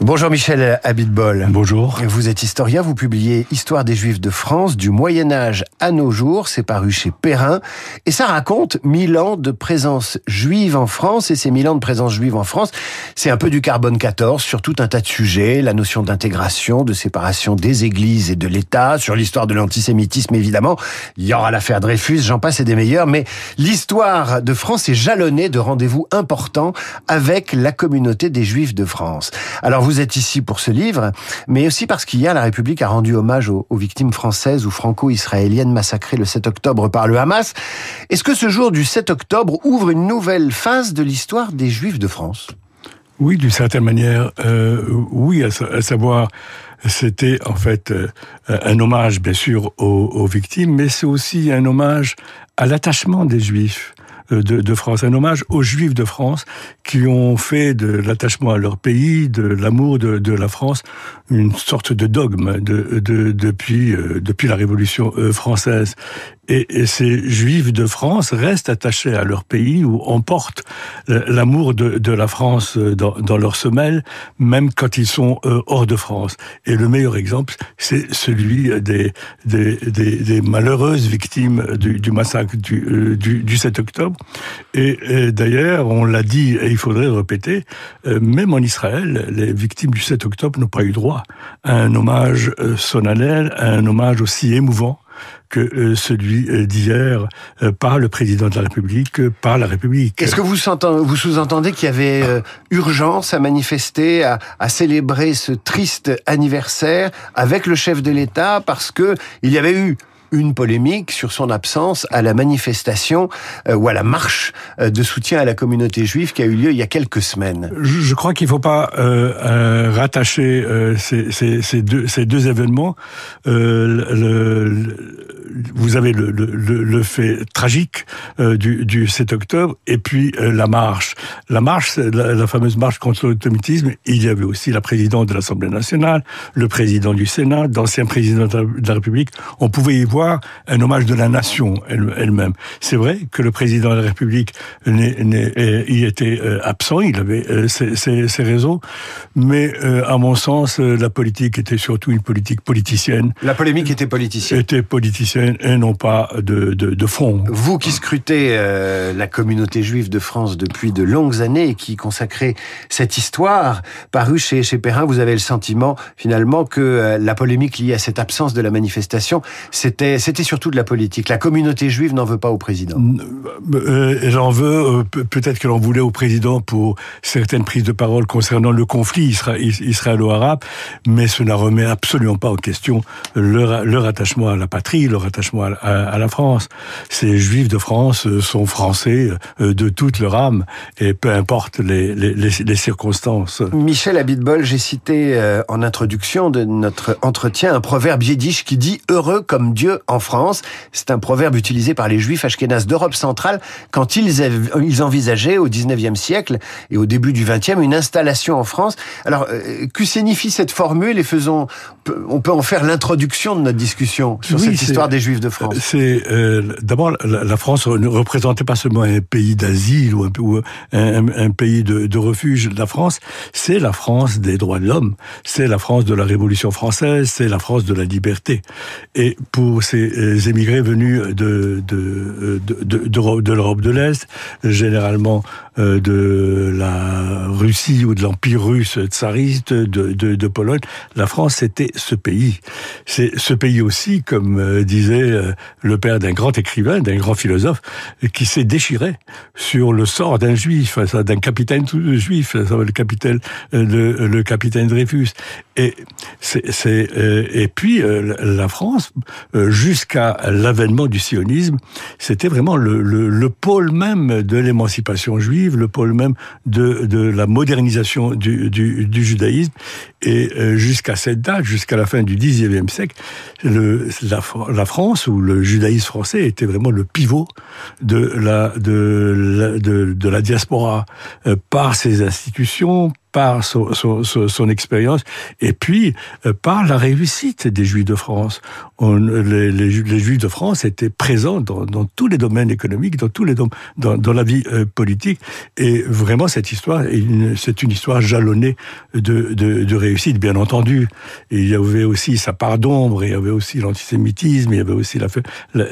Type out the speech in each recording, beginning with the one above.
Bonjour Michel Habitbol. Bonjour. Vous êtes historien, vous publiez Histoire des Juifs de France du Moyen Âge à nos jours, c'est paru chez Perrin, et ça raconte mille ans de présence juive en France, et ces mille ans de présence juive en France, c'est un peu du carbone 14 sur tout un tas de sujets, la notion d'intégration, de séparation des églises et de l'État, sur l'histoire de l'antisémitisme évidemment, il y aura l'affaire Dreyfus, j'en passe et des meilleurs, mais l'histoire de France est jalonnée de rendez-vous importants avec la communauté des Juifs de France. Alors vous êtes ici pour ce livre, mais aussi parce qu'hier, la République a rendu hommage aux, victimes françaises ou franco-israéliennes massacrées le 7 octobre par le Hamas. Est-ce que ce jour du 7 octobre ouvre une nouvelle phase de l'histoire des Juifs de France? Oui, d'une certaine manière, euh, oui, à, savoir c'était en fait euh, un hommage bien sûr aux, aux victimes, mais c'est aussi un hommage à l'attachement des Juifs. Euh, de, France, un hommage aux Juifs de France qui ont fait de l'attachement à leur pays, de l'amour de, la France, une sorte de dogme de, depuis, euh, depuis la Révolution euh, française. Et, ces Juifs de France restent attachés à leur pays ou emportent l'amour de, la France dans, dans leur semelle, même quand ils sont hors de France. Et le meilleur exemple, c'est celui des, des, des, malheureuses victimes du, massacre du, du, du 7 octobre, et, d'ailleurs, on l'a dit, et il faudrait le répéter, euh, même en Israël, les victimes du 7 octobre n'ont pas eu droit à un hommage euh, solennel, à un hommage aussi émouvant que euh, celui d'hier par le président de la République, par la République. Est-ce que vous, vous sous-entendez qu'il y avait urgence à manifester, à, à, célébrer ce triste anniversaire avec le chef de l'État parce que il y avait eu une polémique sur son absence à la manifestation euh, ou à la marche euh, de soutien à la communauté juive qui a eu lieu il y a quelques semaines. Je, crois qu'il ne faut pas euh, rattacher ces, deux, événements. Vous avez le, fait tragique du, du, 7 octobre et puis la marche. La marche, la, la fameuse marche contre l'automatisme, il y avait aussi la présidente de l'Assemblée nationale, le président du Sénat, d'anciens présidents de la République. On pouvait y voir un hommage de la nation elle-même. C'est vrai que le président de la République y était euh, absent, il avait euh, ses, raisons, mais euh, à mon sens, la politique était surtout une politique politicienne. La polémique était politicienne. Était politicienne et non pas de, de, fond. Vous qui scrutez la communauté juive de France depuis de longues années et qui consacrez cette histoire parue chez, chez Perrin, vous avez le sentiment finalement que la polémique liée à cette absence de la manifestation, c'était c'était surtout de la politique. La communauté juive n'en veut pas au président. Euh, j'en veux, euh, peut-être que l'on voulait au président pour certaines prises de parole concernant le conflit israélo-arabe, mais cela remet absolument pas en question leur, attachement à la patrie, leur attachement à, la France. Ces juifs de France euh, sont français de toute leur âme, et peu importe les, circonstances. Michel Abitbol, j'ai cité en introduction de notre entretien un proverbe yiddish qui dit « heureux comme Dieu en France. C'est un proverbe utilisé par les juifs ashkénazes d'Europe centrale quand ils, ils envisageaient au 19e siècle et au début du 20e une installation en France. Alors, euh, que signifie cette formule et faisons, on peut en faire l'introduction de notre discussion sur cette histoire des juifs de France. C'est euh, d'abord la, France ne représentait pas seulement un pays d'asile ou, un, un, pays de, de, refuge. La France, c'est la France des droits de l'homme, c'est la France de la Révolution française, c'est la France de la liberté. Et pour ces euh, émigrés venus de, de, l'Europe de l'Est, généralement euh, de la Russie ou de l'Empire russe tsariste, de, de, de, Pologne. La France, c'était ce pays. C'est ce pays aussi, comme euh, disait le père d'un grand écrivain, d'un grand philosophe, qui s'est déchiré sur le sort d'un juif, d'un capitaine juif, le capitaine, le, le capitaine Dreyfus. Et, c'est, et puis la France, jusqu'à l'avènement du sionisme, c'était vraiment le, le, le, pôle même de l'émancipation juive, le pôle même de, de la modernisation du, du, du judaïsme. Et euh, jusqu'à cette date, jusqu'à la fin du XIXe siècle, le, la, France ou le judaïsme français était vraiment le pivot de la, de, de, de la diaspora euh, par ses institutions, par son, son, son, expérience et puis euh, par la réussite des Juifs de France. Les, les, Juifs de France étaient présents dans, tous les domaines économiques, dans tous les dans, dans la vie euh, politique et vraiment cette histoire c'est une histoire jalonnée de, de, réussite bien entendu. Il y avait aussi sa part d'ombre, il y avait aussi l'antisémitisme, il y avait aussi la,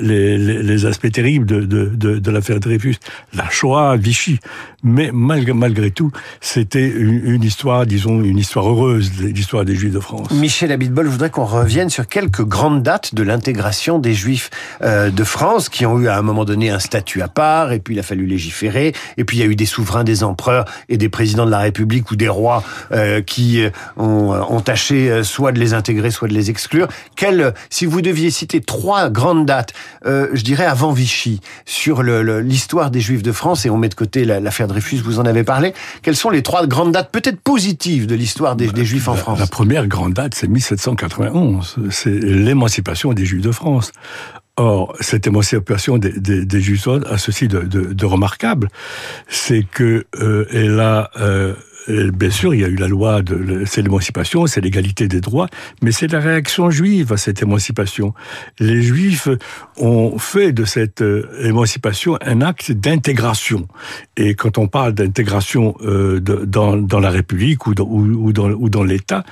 les, les, aspects terribles de, de, de, de l'affaire Dreyfus, la Shoah, Vichy. Mais malgré, malgré tout, c'était une, une histoire, disons, une histoire heureuse, l'histoire des Juifs de France. Michel Abitbol, je voudrais qu'on revienne sur quelques grandes dates de l'intégration des Juifs euh, de France, qui ont eu à un moment donné un statut à part, et puis il a fallu légiférer, et puis il y a eu des souverains, des empereurs et des présidents de la République ou des rois euh, qui euh, ont, tâché soit de les intégrer, soit de les exclure. Quelle, si vous deviez citer trois grandes dates, je dirais avant Vichy, sur l'histoire des Juifs de France, et on met de côté l'affaire Dreyfus, vous en avez parlé, quelles sont les trois grandes dates peut-être positive de l'histoire des, des, Juifs en France La première grande date, c'est 1791. C'est l'émancipation des Juifs de France. Or, cette émancipation des, des, des Juifs a ceci de, de, de remarquable, c'est que euh, elle a euh, bien sûr, il y a eu la loi de c'est l'émancipation, c'est l'égalité des droits, mais c'est la réaction juive à cette émancipation. Les Juifs ont fait de cette euh, émancipation un acte d'intégration. Et quand on parle d'intégration euh, dans, la République ou dans, l'État,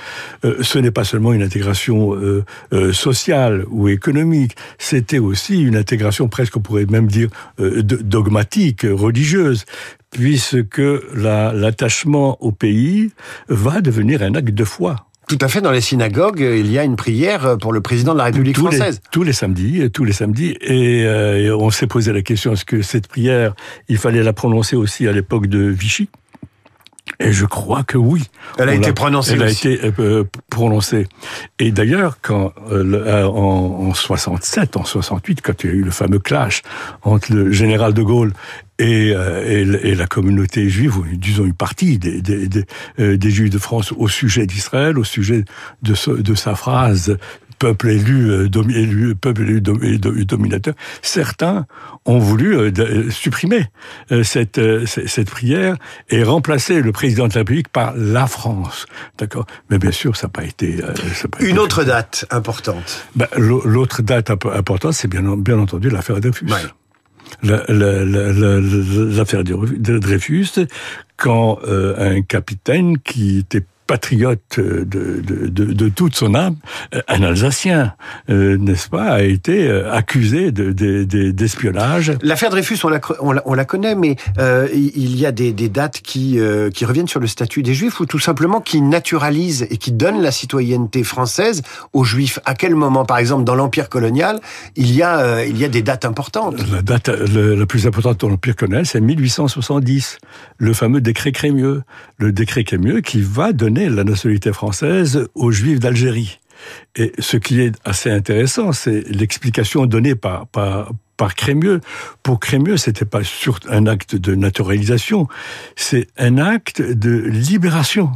euh, ce n'est pas seulement une intégration euh, euh, sociale ou économique, c'était aussi une intégration presque, on pourrait même dire, euh, dogmatique, religieuse puisque l'attachement au pays va devenir un acte de foi. Tout à fait. Dans les synagogues, il y a une prière pour le président de la République tous française. Les, tous les samedis, tous les samedis. Et, euh, et on s'est posé la question est-ce que cette prière, il fallait la prononcer aussi à l'époque de Vichy? Et je crois que oui. Elle a on été prononcée. Elle aussi. a été euh, prononcée. Et d'ailleurs, quand euh, en, en 67, en 68, quand il y a eu le fameux clash entre le général de Gaulle et, euh, et, et, la communauté juive, ou disons une partie des, des, des, euh, des juifs de France au sujet d'Israël, au sujet de, ce, de sa phrase peuple élu, euh, dom, élu peuple élu dom, dominateur, certains ont voulu euh, supprimer euh, cette, cette prière et remplacer le président de la République par la France. D'accord Mais bien sûr, ça n'a pas été... Ça pas Une été autre fait. date importante ben, L'autre date importante, c'est bien, bien entendu l'affaire Dreyfus. Ouais l'affaire de Dreyfus, quand euh, un capitaine qui était patriote de, de, de, de, toute son âme, un Alsacien, euh, n'est-ce pas, a été euh, accusé d'espionnage. De, L'affaire Dreyfus, on la, on la, on la connaît, mais euh, il y a des, des dates qui, euh, qui reviennent sur le statut des Juifs, ou tout simplement qui naturalisent et qui donnent la citoyenneté française aux Juifs. À quel moment, par exemple, dans l'Empire colonial, il y a, euh, il y a des dates importantes? La date le, la plus importante dans l'Empire colonial, c'est 1870, le fameux décret Crémieux. Le décret Crémieux qui va donner la nationalité française aux Juifs d'Algérie. Et ce qui est assez intéressant, c'est l'explication donnée par, par, par Crémieux. Pour Crémieux, c'était pas sur un acte de naturalisation, c'est un acte de libération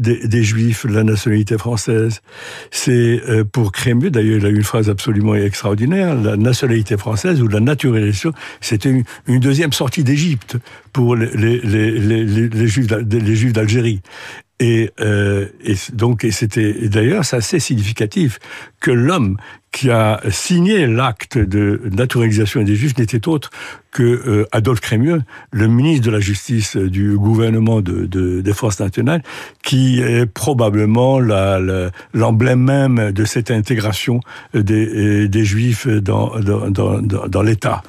des, Juifs la nationalité française. C'est euh, pour Crémieux, d'ailleurs, il a eu une phrase absolument extraordinaire, la nationalité française ou la naturalisation, c'était une, deuxième sortie d'Égypte pour les, les, les, Juifs d'Algérie. Et, euh, donc, et c'était d'ailleurs c'est assez significatif que l'homme qui a signé l'acte de naturalisation des Juifs n'était autre que euh, Adolphe Crémieux, le ministre de la Justice du gouvernement de, de, des Forces nationales, qui est probablement l'emblème même de cette intégration des, des Juifs dans, dans, dans, l'État.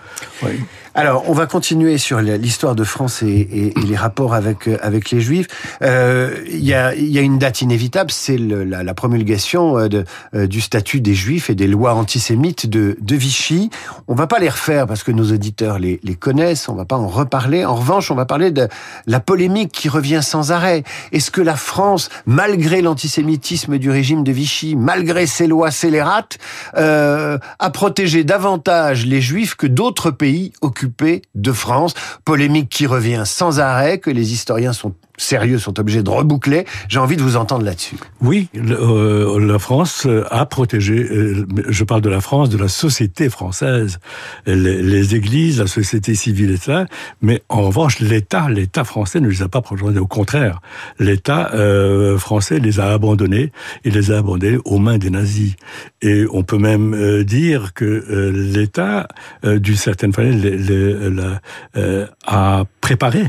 Alors, on va continuer sur l'histoire de France et, les rapports avec avec les Juifs. Euh, il y, a, y a une date inévitable, c'est la, promulgation euh, euh, du statut des Juifs et des lois antisémites de, de Vichy. On va pas les refaire parce que nos auditeurs les, les connaissent. On va pas en reparler. En revanche, on va parler de la polémique qui revient sans arrêt. Est-ce que la France, malgré l'antisémitisme du régime de Vichy, malgré ses lois scélérates, euh, a protégé davantage les Juifs que d'autres pays occupés de France? Polémique qui revient sans arrêt, que les historiens sont sérieux sont obligés de reboucler. J'ai envie de vous entendre là-dessus. Oui, euh, la France a protégé, euh, je parle de la France, de la société française, les, églises, la société civile et ça, mais en revanche, l'État, l'État français ne les a pas protégés. Au contraire, l'État euh, français les a abandonnés et les a abandonnés aux mains des nazis. Et on peut même dire que l'État, d'une certaine façon, a préparé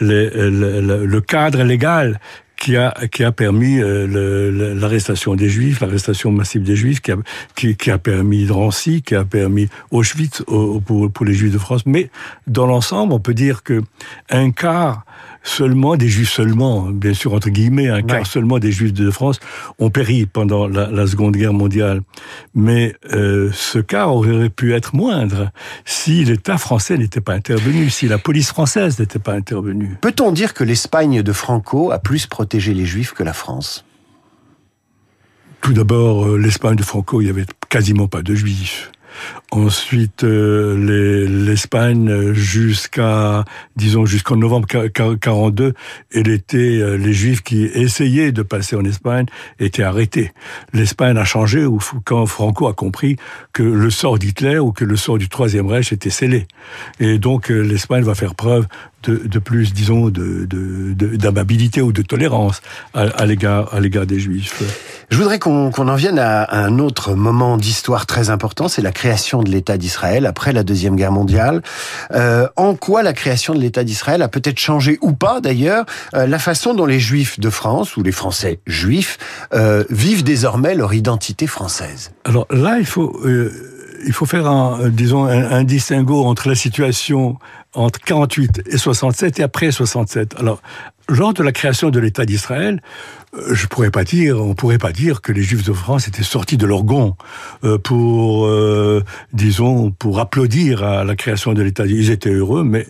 le cadre légal qui a qui a permis euh, l'arrestation des Juifs, l'arrestation massive des Juifs, qui a qui, a permis Drancy, qui a permis Auschwitz pour, pour les Juifs de France. Mais dans l'ensemble, on peut dire que un quart seulement des Juifs seulement, bien sûr entre guillemets, un quart seulement des Juifs de France ont péri pendant la, Seconde Guerre mondiale. Mais euh, ce quart aurait pu être moindre si l'État français n'était pas intervenu, si la police française n'était pas intervenue. Peut-on dire que l'Espagne de Franco a plus protégé les Juifs que la France? Tout d'abord, euh, l'Espagne de Franco, il y avait quasiment pas de Juifs. Ensuite, euh, l'Espagne jusqu'à, disons, jusqu'en novembre 42, elle était, les Juifs qui essayaient de passer en Espagne étaient arrêtés. L'Espagne a changé quand Franco a compris que le sort d'Hitler ou que le sort du Troisième Reich était scellé. Et donc, euh, l'Espagne va faire preuve de, plus, disons, d'amabilité de, ou de tolérance à, l'égard à l'égard des Juifs. Je voudrais qu'on en vienne à, un autre moment d'histoire très important, c'est la création de l'État d'Israël après la deuxième guerre mondiale. Euh, en quoi la création de l'État d'Israël a peut-être changé ou pas d'ailleurs euh, la façon dont les Juifs de France ou les Français juifs euh, vivent désormais leur identité française? Alors là, il faut il faut faire un, disons, un, distinguo entre la situation entre 48 et 67 et après 67. Alors, lors de la création de l'État d'Israël, euh, je pourrais pas dire, on pourrait pas dire que les Juifs de France étaient sortis de leur gond euh, pour, euh, disons, pour applaudir à la création de l'État. Ils étaient heureux, mais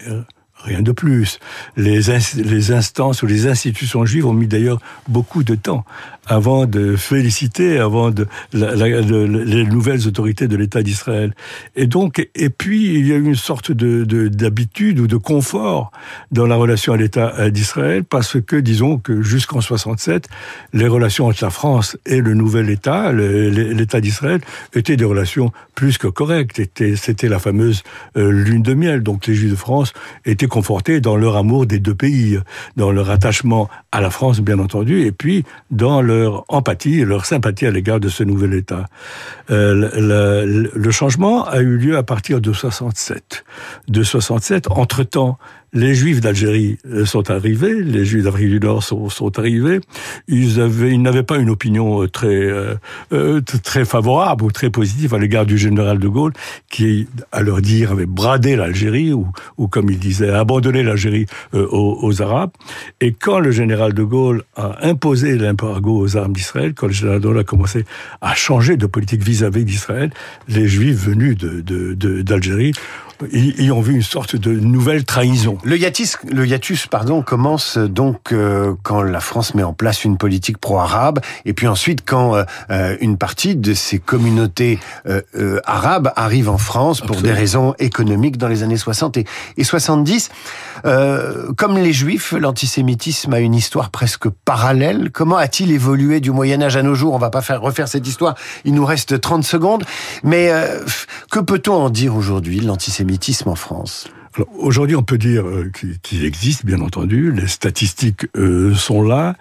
Rien de plus. Les, les instances ou les institutions juives ont mis d'ailleurs beaucoup de temps avant de féliciter, avant de les nouvelles autorités de l'État d'Israël. Et donc, et puis il y a une sorte de d'habitude ou de confort dans la relation à l'État d'Israël parce que disons que jusqu'en 67, les relations entre la France et le nouvel État, l'État d'Israël, étaient des relations plus que correctes. C'était la fameuse euh, lune de miel. Donc les Juifs de France étaient confortés dans leur amour des deux pays, dans leur attachement à la France, bien entendu, et puis dans leur empathie et leur sympathie à l'égard de ce nouvel État. Euh, le, le, changement a eu lieu à partir de 67. De 67, entre-temps, les Juifs d'Algérie euh, sont arrivés, les Juifs d'Afrique du Nord sont, arrivés. Ils avaient, ils n'avaient pas une opinion euh, très euh, euh, très favorable ou très positive à l'égard du général de Gaulle, qui, à leur dire, avait bradé l'Algérie ou, ou comme il disait, abandonné l'Algérie aux, aux, Arabes. Et quand le général de Gaulle a imposé l'embargo aux armes d'Israël, quand le général de Gaulle a commencé à changer de politique vis-à-vis d'Israël, les Juifs venus d'Algérie de, ont vu une sorte de nouvelle trahison. Le hiatus, le hiatus pardon, commence donc euh, quand la France met en place une politique pro-arabe, et puis ensuite quand euh, euh, une partie de ces communautés arabes arrive en France pour des raisons économiques dans les années 60 et, et 70. comme les Juifs, l'antisémitisme a une histoire presque parallèle. Comment a-t-il évolué du Moyen Âge à nos jours? On va pas faire refaire cette histoire. Il nous reste 30 secondes, mais que peut-on en dire aujourd'hui l'antisémitisme? En France Aujourd'hui, on peut dire euh, qu'il existe, bien entendu. Les statistiques euh, sont là.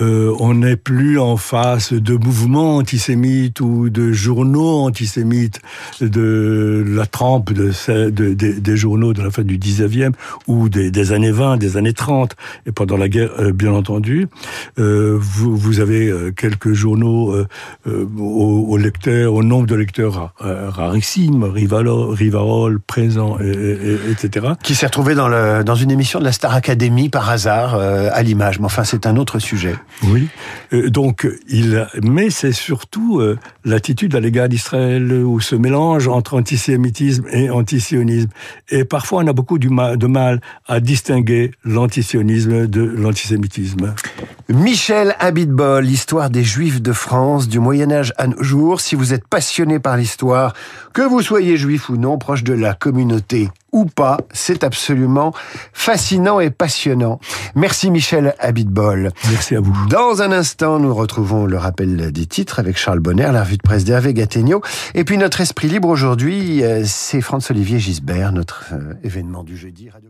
Euh, on n'est plus en face de mouvements antisémites ou de journaux antisémites de la trempe de, de, des journaux de la fin du 19e ou des, des, années 20, des années 30 et pendant la guerre, bien entendu. Vous, vous, avez quelques journaux aux, lecteurs, au nombre de lecteurs rarissimes, Rivarol, Rivarol présent, etc. Qui s'est retrouvé dans, le, dans une émission de la Star Academy par hasard euh, à l'image. Mais enfin, c'est un autre sujet. Oui. Euh, donc, il, mais c'est surtout euh, l'attitude à l'égard d'Israël ou ce mélange entre antisémitisme et antisionisme. Et parfois, on a beaucoup du mal, de mal à distinguer l'antisionisme de l'antisémitisme. Michel Habitbol, l'histoire des Juifs de France du Moyen Âge à nos jours. Si vous êtes passionné par l'histoire, que vous soyez juif ou non, proche de la communauté ou pas, c'est absolument fascinant et passionnant. Merci Michel Habitbol. Merci à vous. Dans un instant, nous retrouvons le rappel des titres avec Charles Bonner, la revue de presse d'Hervé Gattegno. Et puis notre esprit libre aujourd'hui, euh, c'est Franz-Olivier Gisbert, notre euh, événement du jeudi. Radio